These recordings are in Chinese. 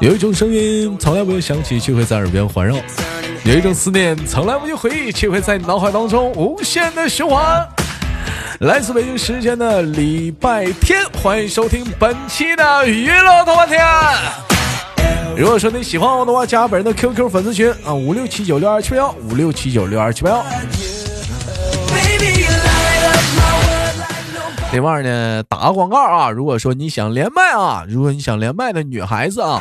有一种声音从来不用响起，却会在耳边环绕；有一种思念从来不用回忆，却会在你脑海当中无限的循环。来自北京时间的礼拜天，欢迎收听本期的娱乐多半天。如果说你喜欢我的话，加本人的 QQ 粉丝群啊，五六七九六二七八幺，五六七九六二七八幺。另外呢，打个广告啊！如果说你想连麦啊，如果你想连麦的女孩子啊，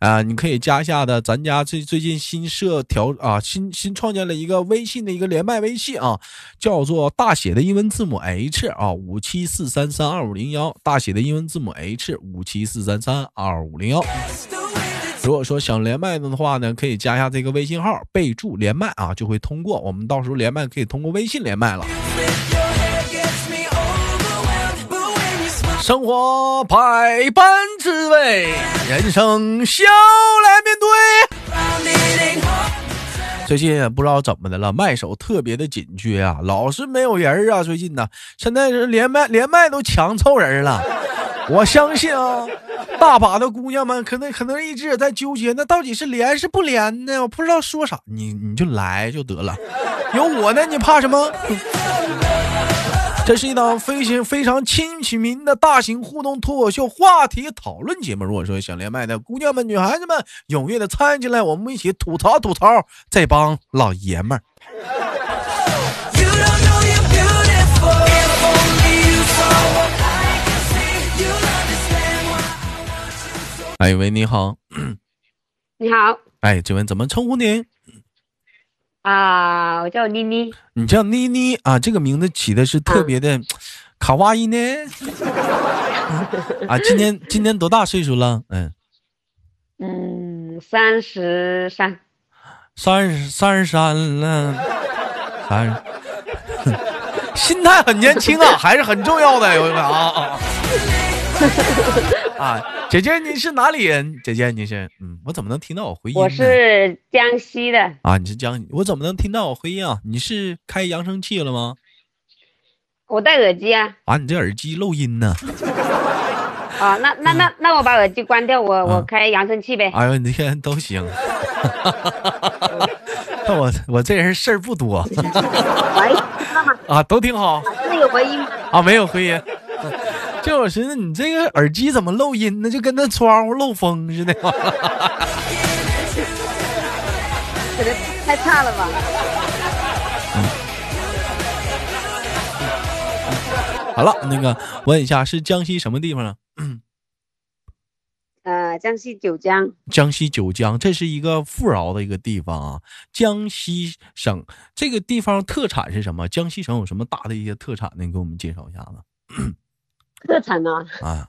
啊，你可以加一下的，咱家最最近新设调啊，新新创建了一个微信的一个连麦微信啊，叫做大写的英文字母 H 啊，五七四三三二五零幺，大写的英文字母 H 五七四三三二五零幺。如果说想连麦的话呢，可以加一下这个微信号，备注连麦啊，就会通过。我们到时候连麦可以通过微信连麦了。生活百般滋味，人生笑来面对。最近不知道怎么的了，麦手特别的紧缺啊，老是没有人啊。最近呢，现在是连麦连麦都抢凑人了。我相信啊，大把的姑娘们可能可能一直也在纠结，那到底是连是不连呢？我不知道说啥，你你就来就得了，有我呢，你怕什么？这是一档非常非常亲亲民的大型互动脱口秀话题讨论节目。如果说想连麦的姑娘们、女孩子们，踊跃的参与进来，我们一起吐槽吐槽这帮老爷们儿。哎喂，你好。你好。哎，请问怎么称呼您？啊，我叫妮妮。你叫妮妮啊，这个名字起的是特别的卡哇伊呢。啊，今年今年多大岁数了？嗯嗯，三十三。三十三十三了，三十。心态很年轻啊，还是很重要的。有一个啊啊。啊，姐姐你是哪里人？姐姐你是嗯，我怎么能听到我回音？我是江西的啊，你是江，我怎么能听到我回音啊？你是开扬声器了吗？我戴耳机啊。啊，你这耳机漏音呢？啊，那 那那那我把耳机关掉，我我开扬声器呗。哎呦，你看都行。那我我这人事儿不多。喂，啊，都挺好。没有回音啊，没有回音。就我寻思，你这个耳机怎么漏音呢？就跟那窗户漏风似的。可能太差了吧。好了，那个问一下，是江西什么地方呢？呃，江西九江。江西九江，这是一个富饶的一个地方啊。江西省这个地方特产是什么？江西省有什么大的一些特产呢？你给我们介绍一下子。特产呢？啊，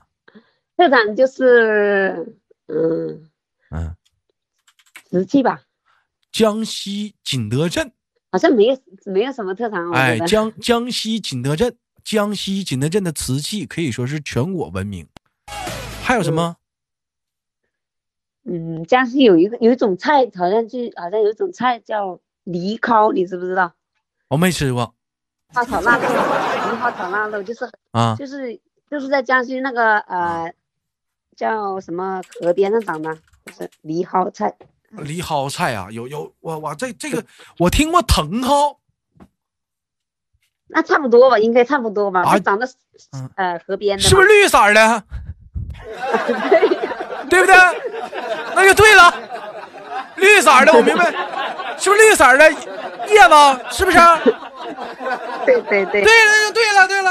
特产就是嗯嗯，瓷器吧。江西景德镇好像没有没有什么特产。哎，江江西景德镇，江西景德镇的瓷器可以说是全国闻名。还有什么？嗯，江西有一个有一种菜，好像就好像有一种菜叫藜蒿，你知不知道？我没吃过。花炒腊肉，梨花炒腊肉就是啊，就是。就是在江西那个呃，叫什么河边上长的，就是藜蒿菜。藜蒿菜啊，有有我我这这个我听过藤蒿，那差不多吧，应该差不多吧。啊，长在呃河边的。是不是绿色的？对不对？那就对了，绿色的，我明白，是不是绿色的叶子？是不是？对 对对。对了，就对了，对了。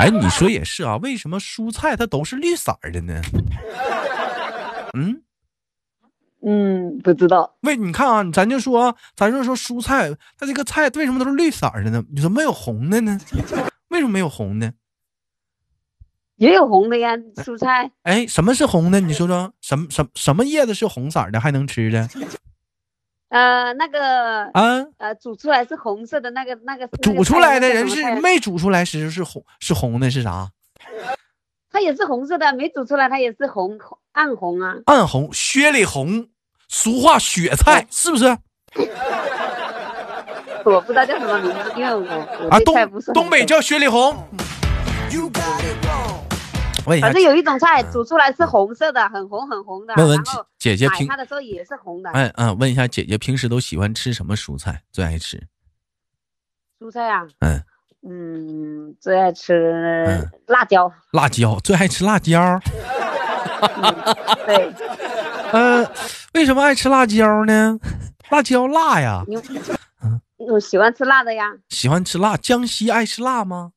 哎，你说也是啊，为什么蔬菜它都是绿色的呢？嗯嗯，不知道。为你看啊，咱就说，咱就说蔬菜，它这个菜为什么都是绿色的呢？你说没有红的呢？为什么没有红的？也有红的呀，蔬菜。哎，什么是红的？你说说，什么什什么叶子是红色的还能吃的？呃，那个嗯，呃，煮出来是红色的那个那个，煮出来的人是没煮出来时是红是红的，是啥？它也是红色的，没煮出来它也是红暗红啊，暗红，雪里红，俗话雪菜是不是？我不知道叫什么名字，因为我啊东东北叫雪里红。反正有一种菜煮出来是红色的，很红很红的。问问姐姐平它的时候也是红的。哎嗯，问一下姐姐平时都喜欢吃什么蔬菜？最爱吃？蔬菜啊？嗯嗯，最爱吃辣椒。辣椒最爱吃辣椒。对。嗯，为什么爱吃辣椒呢？辣椒辣呀。嗯，我喜欢吃辣的呀。喜欢吃辣？江西爱吃辣吗？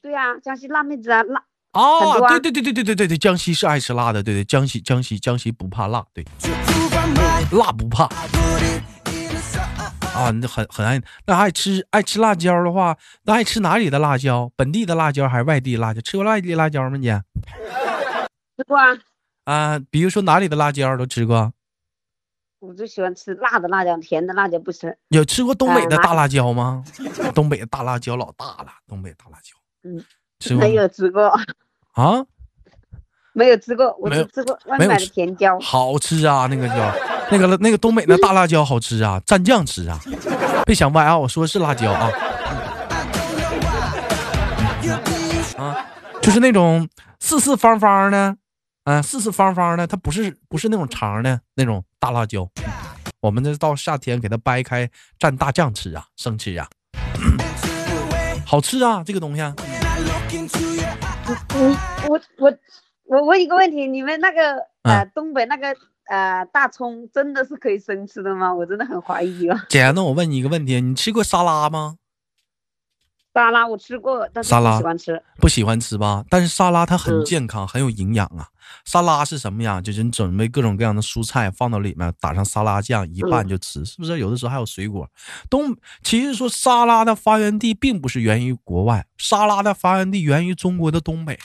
对呀，江西辣妹子啊，辣。啊，对对对对对对对对，江西是爱吃辣的，对对，江西江西江西不怕辣，对，辣不怕。啊，那很很爱那爱吃爱吃辣椒的话，那爱吃哪里的辣椒？本地的辣椒还是外地辣椒？吃过外地辣椒吗，姐？吃过啊。啊，比如说哪里的辣椒都吃过？我就喜欢吃辣的辣椒，甜的辣椒不吃。有吃过东北的大辣椒吗？东北的大辣椒老大了，东北大辣椒。嗯，没有吃过。啊，没有吃过，我只吃过外面的甜椒，好吃啊，那个椒，那个那个东北的大辣椒好吃啊，蘸酱吃啊，别想歪啊，我说的是辣椒啊，啊，就是那种四四方方的，嗯，四四方方的，它不是不是那种长的那种大辣椒，我们这到夏天给它掰开蘸大酱吃啊，生吃啊，好吃啊，这个东西。我我我我问一个问题，你们那个呃东北那个呃大葱真的是可以生吃的吗？我真的很怀疑啊。姐，那我问你一个问题，你吃过沙拉吗？沙拉我吃过，但是不喜欢吃，不喜欢吃吧？但是沙拉它很健康，很有营养啊。沙拉是什么呀？就是你准备各种各样的蔬菜放到里面，打上沙拉酱一拌就吃，是不是？有的时候还有水果。东其实说沙拉的发源地并不是源于国外，沙拉的发源地源于中国的东北。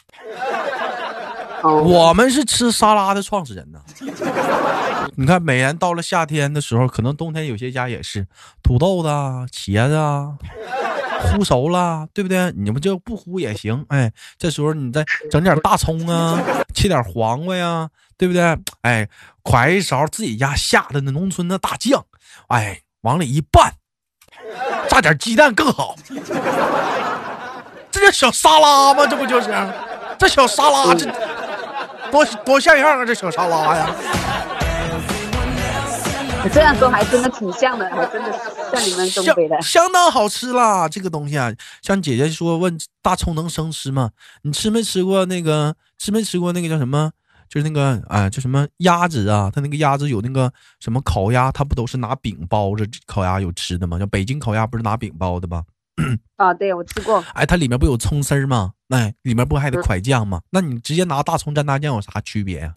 我们是吃沙拉的创始人呢。你看，每年到了夏天的时候，可能冬天有些家也是土豆子、茄子啊。烀熟了，对不对？你们就不烀也行。哎，这时候你再整点大葱啊，切点黄瓜呀，对不对？哎，㧟一勺自己家下的那农村的大酱，哎，往里一拌，炸点鸡蛋更好。这叫小沙拉吗？这不就是？这小沙拉这多多像样啊！这小沙拉呀。这样说还真的挺像的，还真的像你们东北的，相当好吃啦！这个东西啊，像姐姐说问大葱能生吃吗？你吃没吃过那个？吃没吃过那个叫什么？就是那个啊，叫什么鸭子啊？它那个鸭子有那个什么烤鸭，它不都是拿饼包着烤鸭有吃的吗？叫北京烤鸭不是拿饼包的吗？啊，对我吃过。哎，它里面不有葱丝吗？哎里面不还得蒯酱吗？那你直接拿大葱蘸大酱有啥区别呀？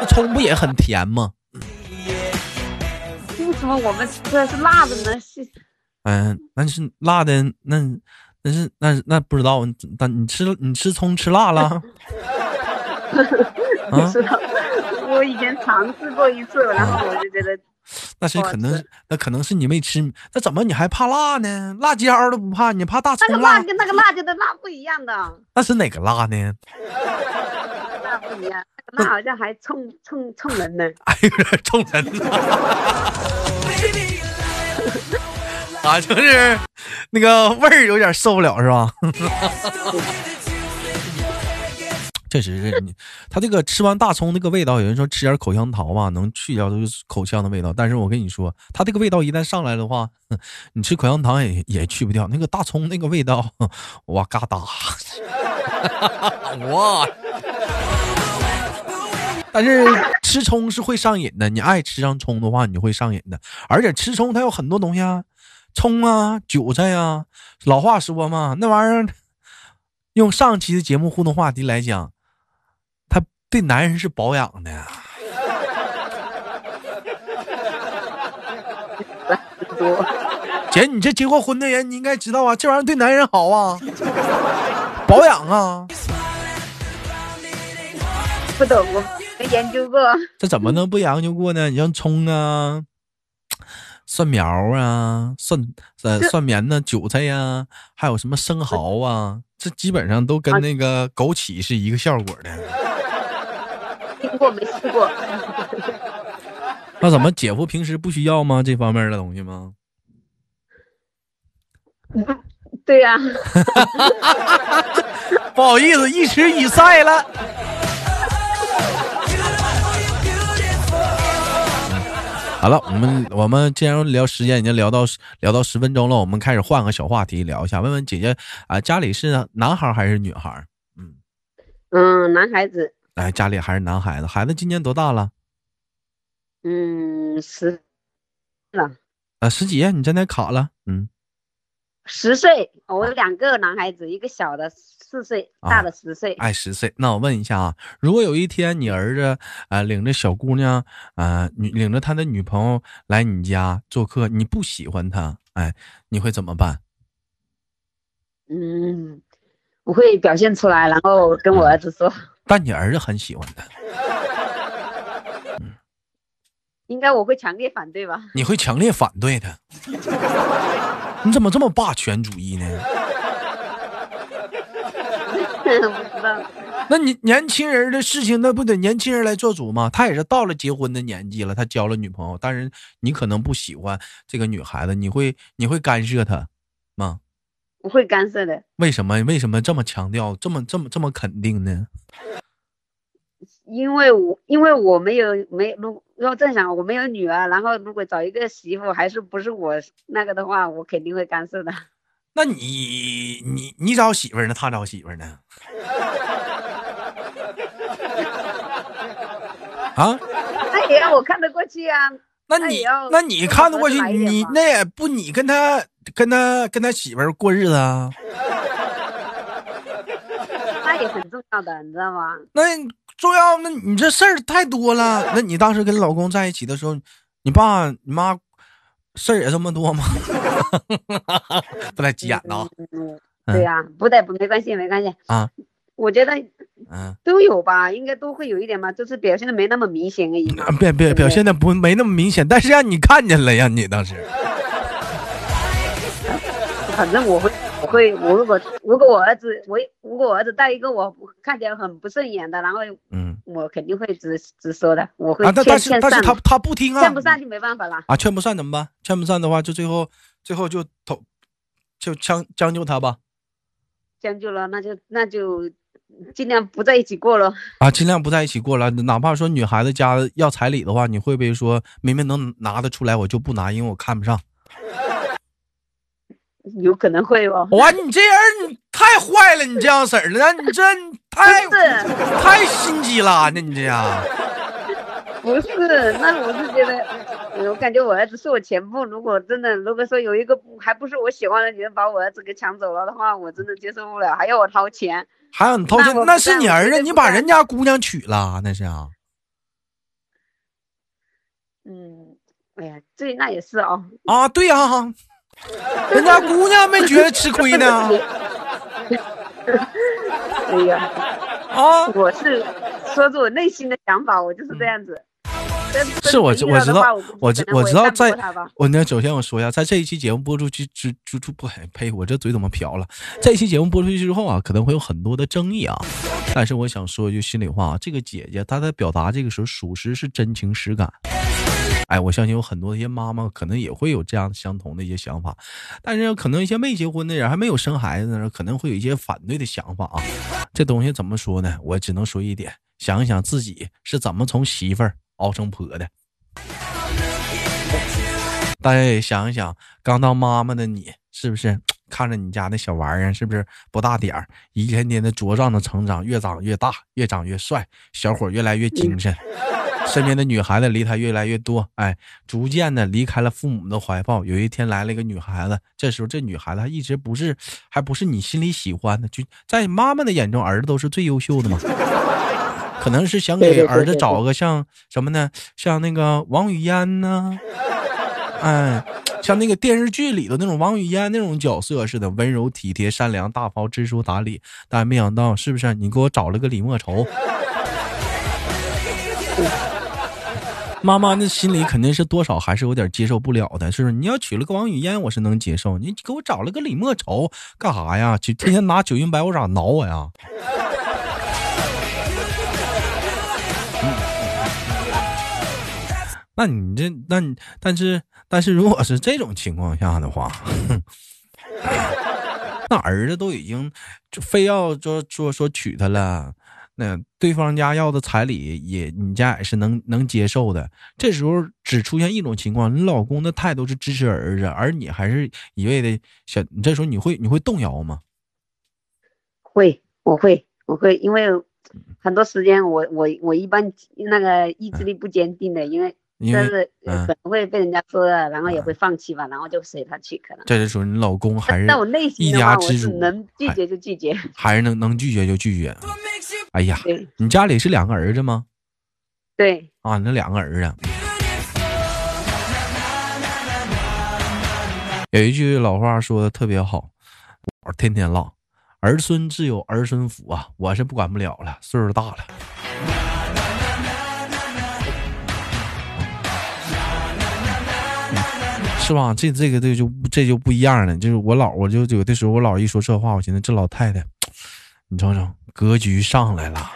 那葱不也很甜吗？什么？我们吃的是辣的呢？是，嗯，那是辣的，那那是那那不知道。但你吃你吃葱吃辣了？不知道。我以前尝试过一次，然后我就觉得，那是可能，那可能是你没吃。那怎么你还怕辣呢？辣椒都不怕，你怕大葱？那个辣跟那个辣椒的辣不一样的。那是哪个辣呢？辣不一样，那好像还冲冲冲人呢。哎呀，冲人！啊，就是那个味儿有点受不了，是吧？确实是你，他这个吃完大葱那个味道，有人说吃点口香糖吧，能去掉就是口腔的味道。但是我跟你说，他这个味道一旦上来的话，你吃口香糖也也去不掉那个大葱那个味道。哇嘎哒，哇！但是吃葱是会上瘾的，你爱吃上葱的话，你就会上瘾的。而且吃葱它有很多东西啊。葱啊，韭菜呀，老话说嘛，那玩意儿，用上期的节目互动话题来讲，它对男人是保养的。姐，你这结过婚的人，你应该知道啊，这玩意儿对男人好啊，保养啊。不懂，我没研究过。这怎么能不研究过呢？你像葱啊。蒜苗啊，蒜呃蒜苗呢，韭菜呀，还有什么生蚝啊，这基本上都跟那个枸杞是一个效果的。听过没吃过？那怎么姐夫平时不需要吗？这方面的东西吗？对呀。不好意思，一时语塞了。好了，我们我们既然聊时间已经聊到聊到十分钟了，我们开始换个小话题聊一下。问问姐姐啊，家里是男孩还是女孩？嗯嗯，男孩子。哎，家里还是男孩子。孩子今年多大了？嗯，十了。啊，十几？你在那卡了？嗯，十岁。我有两个男孩子，一个小的。四岁大的十岁，哎，十岁。那我问一下啊，如果有一天你儿子啊领着小姑娘啊女领着他的女朋友来你家做客，你不喜欢他，哎，你会怎么办？嗯，我会表现出来，然后跟我儿子说。但你儿子很喜欢他。嗯，应该我会强烈反对吧？你会强烈反对他？你怎么这么霸权主义呢？不知道，那你年轻人的事情，那不得年轻人来做主吗？他也是到了结婚的年纪了，他交了女朋友，但是你可能不喜欢这个女孩子，你会你会干涉他吗？不会干涉的。为什么？为什么这么强调，这么这么这么肯定呢？因为我因为我没有没如要正想我没有女儿，然后如果找一个媳妇还是不是我那个的话，我肯定会干涉的。那你你你找媳妇呢？他找媳妇呢？啊？那也要我看得过去啊。那你那你看得过去？你那也不你跟他跟他跟他媳妇过日子啊？那也很重要的，你知道吗？那重要？那你这事儿太多了。那你当时跟老公在一起的时候，你爸你妈？事儿也这么多吗？不带急眼的啊！对呀，不带不没关系，没关系啊。我觉得，嗯，都有吧，应该都会有一点吧，就是表现的没那么明显而已。表表，表现的不没那么明显，但是让你看见了呀，你当时。反正我会。我会，我如果如果我儿子，我如果我儿子带一个我看起来很不顺眼的，然后嗯，我肯定会直直说的。我会劝劝但是他他不听啊，劝不上就没办法了啊，劝不上怎么办？劝不上的话，就最后最后就投就将将就他吧。将就了，那就那就尽量不在一起过了啊，尽量不在一起过了。哪怕说女孩子家要彩礼的话，你会不会说明明能拿得出来，我就不拿，因为我看不上。有可能会哦。哇，你这人你太坏了，你这样式儿的，你这太太心机了，那你这样。不是，那我是觉得，我感觉我儿子是我前夫。如果真的，如果说有一个还不是我喜欢的女人把我儿子给抢走了的话，我真的接受不了，还要我掏钱。还要你掏钱？那是你儿子，你把人家姑娘娶了，那是啊。嗯，哎呀，对那也是啊。啊，对呀。人家姑娘没觉得吃亏呢。哎呀，啊，我是说出我内心的想法，我就是这样子。是我我知道，我知我知道，在我那首先我说一下，在这一期节目播出去之之出不呸，我这嘴怎么瓢了？这一期节目播出去之后啊，可能会有很多的争议啊。但是我想说一句心里话啊，这个姐姐她在表达这个时候，属实是真情实感。哎，我相信有很多一些妈妈可能也会有这样相同的一些想法，但是可能一些没结婚的人还没有生孩子的可能会有一些反对的想法啊。这东西怎么说呢？我只能说一点：想一想自己是怎么从媳妇儿熬成婆的。大家也想一想，刚当妈妈的你，是不是看着你家那小玩意儿，是不是不大点儿，一天天的茁壮的成长，越长越大，越长越帅，小伙越来越精神。身边的女孩子离他越来越多，哎，逐渐的离开了父母的怀抱。有一天来了一个女孩子，这时候这女孩子一直不是，还不是你心里喜欢的，就在妈妈的眼中，儿子都是最优秀的嘛。可能是想给儿子找个像什么呢？像那个王语嫣呢？哎，像那个电视剧里的那种王语嫣那种角色似的，温柔体贴、善良、大方、知书达理。但没想到，是不是你给我找了个李莫愁？妈妈那心里肯定是多少还是有点接受不了的，是不是？你要娶了个王语嫣，我是能接受。你给我找了个李莫愁干啥呀？就天天拿九阴白骨爪挠我呀？那你这，那你但是但是如果是这种情况下的话，那儿子都已经就非要说说说娶她了，那对方家要的彩礼也你家也是能能接受的。这时候只出现一种情况，你老公的态度是支持儿子，而你还是一味的想，你这时候你会你会动摇吗？会，我会，我会，因为很多时间我我我一般那个意志力不坚定的，因为。但是可能会被人家说了，然后也会放弃吧，然后就随他去。可能这就说你老公还是在我内心一家之主，能拒绝就拒绝，还是能能拒绝就拒绝。哎呀，你家里是两个儿子吗？对啊，那两个儿子。有一句老话说的特别好，我天天唠，儿孙自有儿孙福啊，我是不管不了了，岁数大了。是吧？这这个这就这就不一样了。就是我老，我就有的时候我老一说这话，我寻思这老太太，你瞅瞅格局上来了，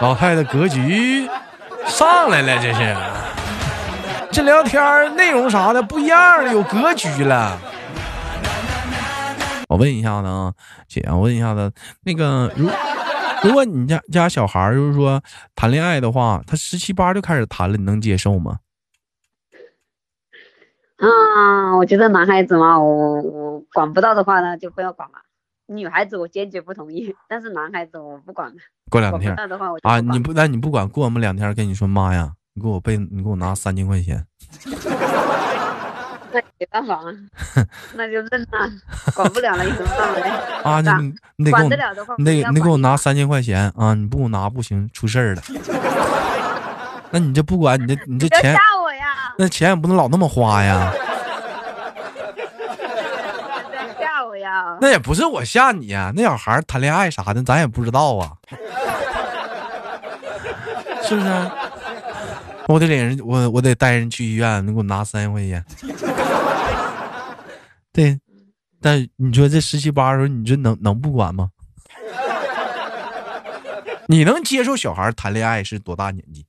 老太太格局上来了，这是这聊天内容啥的不一样了，有格局了。我问一下子啊，姐，我问一下子，那个如如果你家家小孩就是说谈恋爱的话，他十七八就开始谈了，你能接受吗？啊，我觉得男孩子嘛，我我管不到的话呢，就不要管了。女孩子我坚决不同意，但是男孩子我不管了。过两天啊，你不那你不管过我们两天，跟你说妈呀，你给我背，你给我拿三千块钱。那没办法啊，那就认了，管不了了，有什么办法嘞？啊，你你得管得了的话，你得你给我拿三千块钱啊！你不给我拿不行，出事儿了。那你这不管你这你这钱。那钱也不能老那么花呀！吓我呀！那也不是我吓你呀，那小孩谈恋爱啥的，咱也不知道啊，是不是？我得领人，我我得带人去医院，你给我拿三千块钱。对，但你说这十七八的时候，你这能能不管吗？你能接受小孩谈恋爱是多大年纪？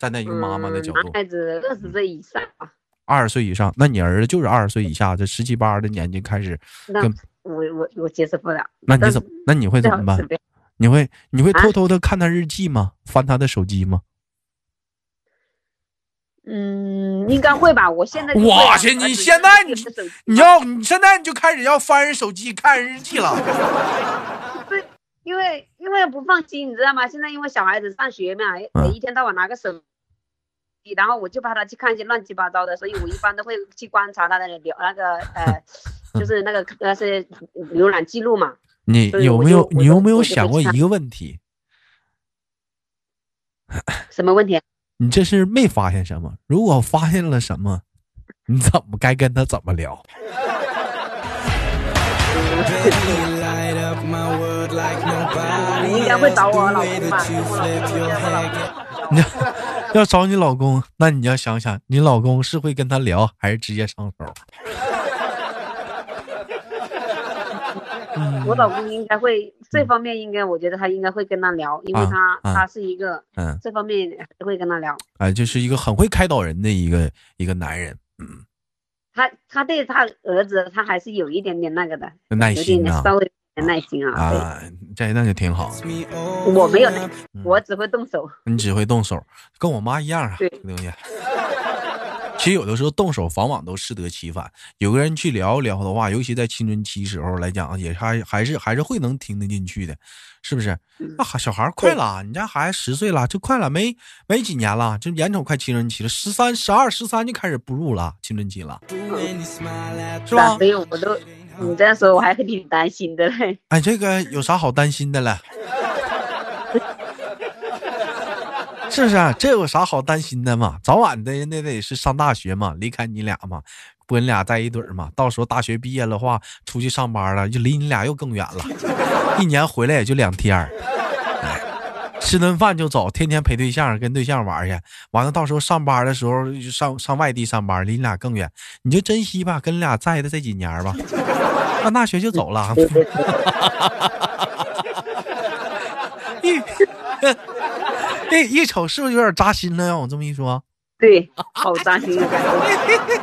站在一个妈妈的角度，男孩子二十岁以上吧。二十岁以上，那你儿子就是二十岁以下，这十七八的年纪开始。那我我我接受不了。那你怎么？那你会怎么办？你会你会偷偷的看他日记吗？翻他的手机吗？嗯，应该会吧。我现在我去，你现在你你要你现在你就开始要翻人手机看人日记了。对，因为因为不放心，你知道吗？现在因为小孩子上学嘛，一天到晚拿个手。然后我就怕他去看一些乱七八糟的，所以我一般都会去观察他的浏那个呃，就是那个那些浏览记录嘛。你有没有你有没有想过一个问题？什么问题？你这是没发现什么？如果发现了什么，你怎么该跟他怎么聊？你应该会找我老公吧？你 要找你老公，那你要想想，你老公是会跟他聊，还是直接上手？我老公应该会这方面，应该我觉得他应该会跟他聊，因为他他是一个嗯，这方面会跟他聊。哎，就是一个很会开导人的一个一个男人，嗯。他他对他儿子，他还是有一点点那个的耐心啊，稍微。耐心啊！啊，这那就挺好。我没有耐，我只会动手。你只会动手，跟我妈一样啊。对，东西。其实有的时候动手，往往都适得其反。有个人去聊一聊的话，尤其在青春期时候来讲，也还还是还是会能听得进去的，是不是？那小孩快了，你家孩子十岁了，就快了，没没几年了，就眼瞅快青春期了，十三、十二、十三就开始步入了青春期了，是吧？所以我都。你这样说，我还挺担心的嘞。哎，这个有啥好担心的了？是不是？这有啥好担心的嘛？早晚的那得是上大学嘛，离开你俩嘛，不跟你俩在一堆儿嘛。到时候大学毕业的话，出去上班了，就离你俩又更远了。一年回来也就两天儿。吃顿饭就走，天天陪对象，跟对象玩去。完了，到时候上班的时候上上外地上班，离你俩更远。你就珍惜吧，跟你俩在的这几年吧。上大学就走了。一 一瞅是不是有点扎心了？让我这么一说。对，好扎心的感觉。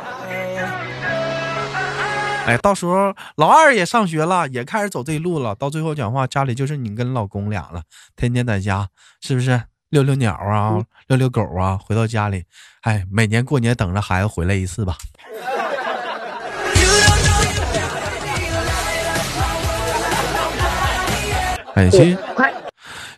哎，到时候老二也上学了，也开始走这路了。到最后讲话，家里就是你跟老公俩了，天天在家，是不是遛遛鸟啊，遛遛狗啊？回到家里，哎，每年过年等着孩子回来一次吧。哎，其实。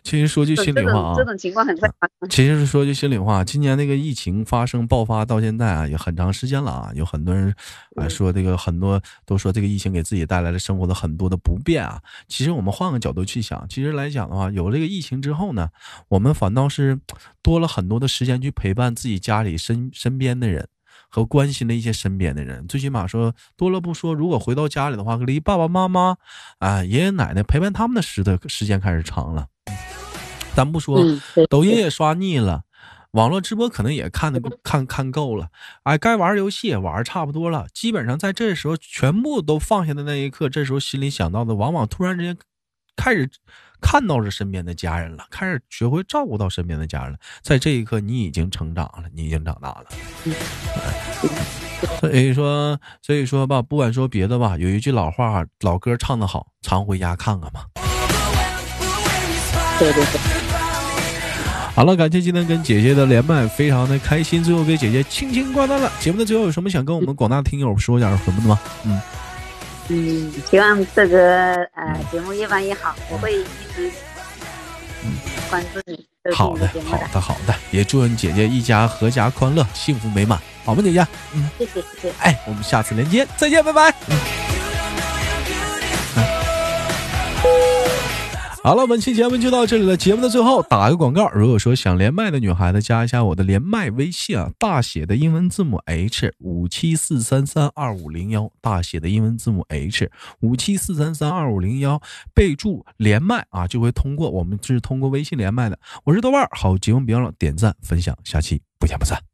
其实说句心里话啊，这种情况很快。其实说句心里话，今年那个疫情发生爆发到现在啊，也很长时间了啊。有很多人啊说这个很多都说这个疫情给自己带来了生活的很多的不便啊。其实我们换个角度去想，其实来讲的话，有了这个疫情之后呢，我们反倒是多了很多的时间去陪伴自己家里身身边的人和关心的一些身边的人。最起码说多了不说，如果回到家里的话，离爸爸妈妈啊爷爷奶奶陪伴他们的时的时间开始长了。咱不说，抖音也刷腻了，网络直播可能也看的看看够了，哎，该玩游戏也玩差不多了。基本上在这时候全部都放下的那一刻，这时候心里想到的，往往突然之间开始看到了身边的家人了，开始学会照顾到身边的家人了。在这一刻，你已经成长了，你已经长大了。所以说，所以说吧，不管说别的吧，有一句老话，老歌唱得好，常回家看看嘛。对对对。好了，感谢今天跟姐姐的连麦，非常的开心。最后给姐姐轻轻挂断了。节目的最后有什么想跟我们广大听友说点什么的吗？嗯嗯，希望这个呃节目越办越好，我会一直关注你。好的，好的，好的，也祝愿姐姐一家阖家欢乐，幸福美满，好吗，姐姐？嗯，谢谢，谢谢。哎，我们下次连接再见，拜拜。好了，本期节目就到这里了。节目的最后打个广告，如果说想连麦的女孩子，加一下我的连麦微信啊，大写的英文字母 H 五七四三三二五零幺，大写的英文字母 H 五七四三三二五零幺，备注连麦啊，就会通过我们是通过微信连麦的。我是豆瓣，好节目别忘了点赞分享，下期不见不散。